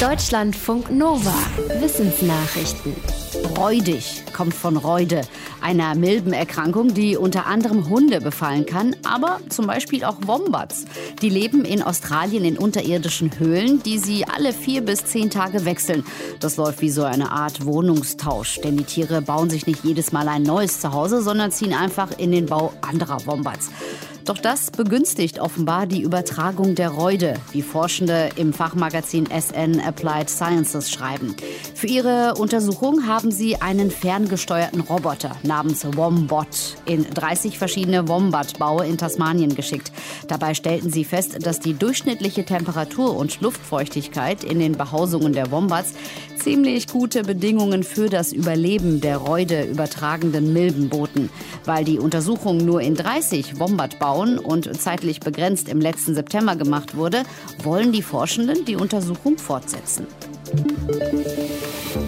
Deutschlandfunk Nova. Wissensnachrichten. Räudig kommt von Reude, einer Milbenerkrankung, die unter anderem Hunde befallen kann, aber zum Beispiel auch Wombats. Die leben in Australien in unterirdischen Höhlen, die sie alle vier bis zehn Tage wechseln. Das läuft wie so eine Art Wohnungstausch, denn die Tiere bauen sich nicht jedes Mal ein neues Zuhause, sondern ziehen einfach in den Bau anderer Wombats. Doch das begünstigt offenbar die Übertragung der Reude, wie Forschende im Fachmagazin SN Applied Sciences schreiben. Für ihre Untersuchung haben sie einen ferngesteuerten Roboter namens Wombot in 30 verschiedene Wombat-Baue in Tasmanien geschickt. Dabei stellten sie fest, dass die durchschnittliche Temperatur und Luftfeuchtigkeit in den Behausungen der Wombats ziemlich gute Bedingungen für das Überleben der Reude übertragenden Milben boten. Weil die Untersuchung nur in 30 Wombat-Bauen und zeitlich begrenzt im letzten September gemacht wurde, wollen die Forschenden die Untersuchung fortsetzen.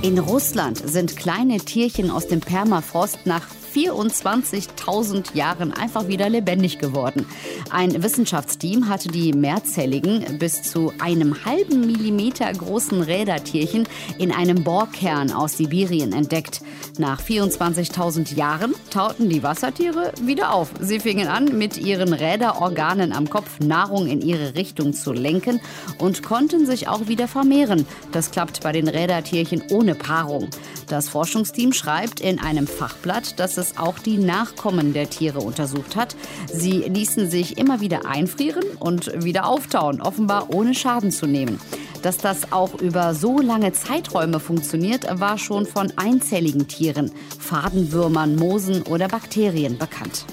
In Russland sind kleine Tierchen aus dem Permafrost nach 24.000 Jahren einfach wieder lebendig geworden. Ein Wissenschaftsteam hatte die mehrzelligen, bis zu einem halben Millimeter großen Rädertierchen in einem Bohrkern aus Sibirien entdeckt. Nach 24.000 Jahren tauten die Wassertiere wieder auf. Sie fingen an, mit ihren Räderorganen am Kopf Nahrung in ihre Richtung zu lenken und konnten sich auch wieder vermehren. Das klappt bei den Rädertierchen ohne Paarung. Das Forschungsteam schreibt in einem Fachblatt, dass es auch die Nachkommen der Tiere untersucht hat. Sie ließen sich immer wieder einfrieren und wieder auftauen, offenbar ohne Schaden zu nehmen. Dass das auch über so lange Zeiträume funktioniert, war schon von einzelligen Tieren, Fadenwürmern, Moosen oder Bakterien bekannt.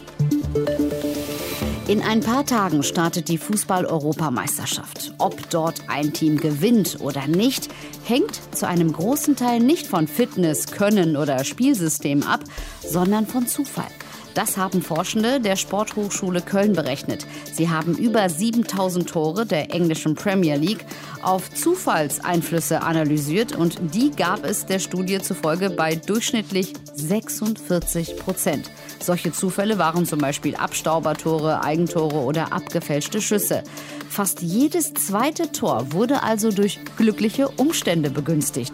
In ein paar Tagen startet die Fußball-Europameisterschaft. Ob dort ein Team gewinnt oder nicht, hängt zu einem großen Teil nicht von Fitness, Können oder Spielsystem ab, sondern von Zufall. Das haben Forschende der Sporthochschule Köln berechnet. Sie haben über 7000 Tore der englischen Premier League auf Zufallseinflüsse analysiert und die gab es der Studie zufolge bei durchschnittlich 46 Prozent. Solche Zufälle waren zum Beispiel Abstaubertore, Eigentore oder abgefälschte Schüsse. Fast jedes zweite Tor wurde also durch glückliche Umstände begünstigt.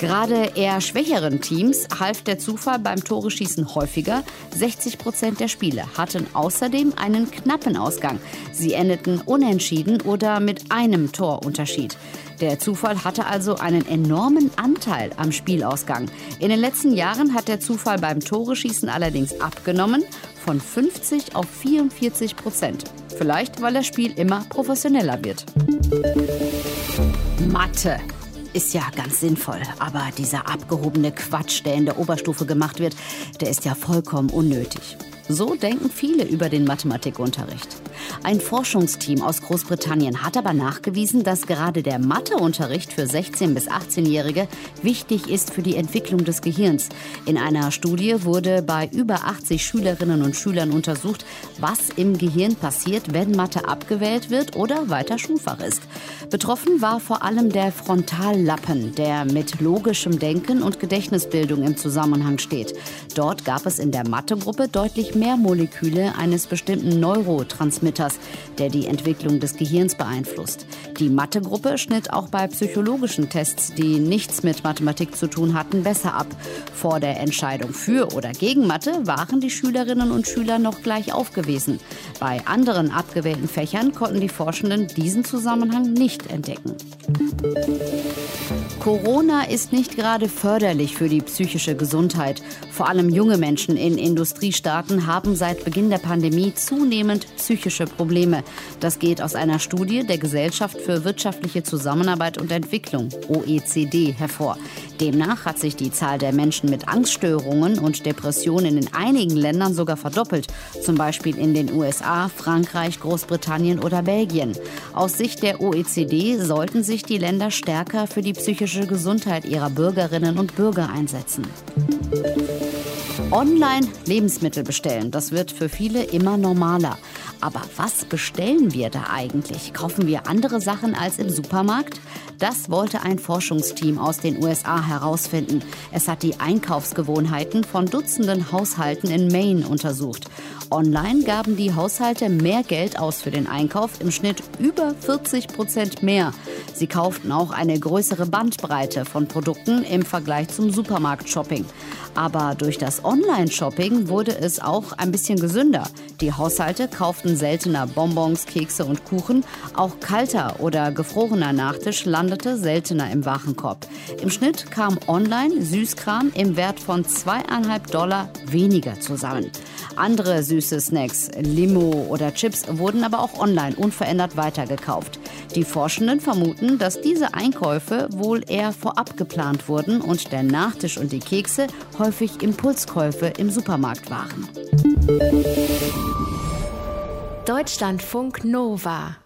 Gerade eher schwächeren Teams half der Zufall beim Tore-Schießen häufiger. 60 Prozent der Spiele hatten außerdem einen knappen Ausgang. Sie endeten unentschieden oder mit einem Torunterschied. Der Zufall hatte also einen enormen Anteil am Spielausgang. In den letzten Jahren hat der Zufall beim Tore-Schießen allerdings abgenommen von 50 auf 44 Prozent. Vielleicht, weil das Spiel immer professioneller wird. Mathe ist ja ganz sinnvoll, aber dieser abgehobene Quatsch, der in der Oberstufe gemacht wird, der ist ja vollkommen unnötig. So denken viele über den Mathematikunterricht. Ein Forschungsteam aus Großbritannien hat aber nachgewiesen, dass gerade der Matheunterricht für 16- bis 18-Jährige wichtig ist für die Entwicklung des Gehirns. In einer Studie wurde bei über 80 Schülerinnen und Schülern untersucht, was im Gehirn passiert, wenn Mathe abgewählt wird oder weiter Schulfach ist. Betroffen war vor allem der Frontallappen, der mit logischem Denken und Gedächtnisbildung im Zusammenhang steht. Dort gab es in der Mathegruppe deutlich mehr Moleküle eines bestimmten Neurotransmitters, der die Entwicklung des Gehirns beeinflusst. Die Mathegruppe schnitt auch bei psychologischen Tests, die nichts mit Mathematik zu tun hatten, besser ab. Vor der Entscheidung für oder gegen Mathe waren die Schülerinnen und Schüler noch gleich aufgewiesen. Bei anderen abgewählten Fächern konnten die Forschenden diesen Zusammenhang nicht entdecken. Corona ist nicht gerade förderlich für die psychische Gesundheit. Vor allem junge Menschen in Industriestaaten haben seit Beginn der Pandemie zunehmend psychische Probleme. Das geht aus einer Studie der Gesellschaft für wirtschaftliche Zusammenarbeit und Entwicklung, OECD, hervor. Demnach hat sich die Zahl der Menschen mit Angststörungen und Depressionen in einigen Ländern sogar verdoppelt, zum Beispiel in den USA, Frankreich, Großbritannien oder Belgien. Aus Sicht der OECD sollten sich die Länder stärker für die psychische Gesundheit ihrer Bürgerinnen und Bürger einsetzen. Online Lebensmittel bestellen, das wird für viele immer normaler. Aber was bestellen wir da eigentlich? Kaufen wir andere Sachen als im Supermarkt? Das wollte ein Forschungsteam aus den USA herausfinden. Es hat die Einkaufsgewohnheiten von Dutzenden Haushalten in Maine untersucht. Online gaben die Haushalte mehr Geld aus für den Einkauf, im Schnitt über 40 Prozent mehr. Sie kauften auch eine größere Bandbreite von Produkten im Vergleich zum Supermarkt-Shopping. Aber durch das Online-Shopping wurde es auch ein bisschen gesünder. Die Haushalte kauften seltener Bonbons, Kekse und Kuchen. Auch kalter oder gefrorener Nachtisch landete seltener im Warenkorb. Im Schnitt kam online Süßkram im Wert von zweieinhalb Dollar weniger zusammen. Andere süße Snacks, Limo oder Chips wurden aber auch online unverändert weitergekauft. Die Forschenden vermuten, dass diese Einkäufe wohl eher vorab geplant wurden und der Nachtisch und die Kekse häufig Impulskäufe im Supermarkt waren. Deutschlandfunk Nova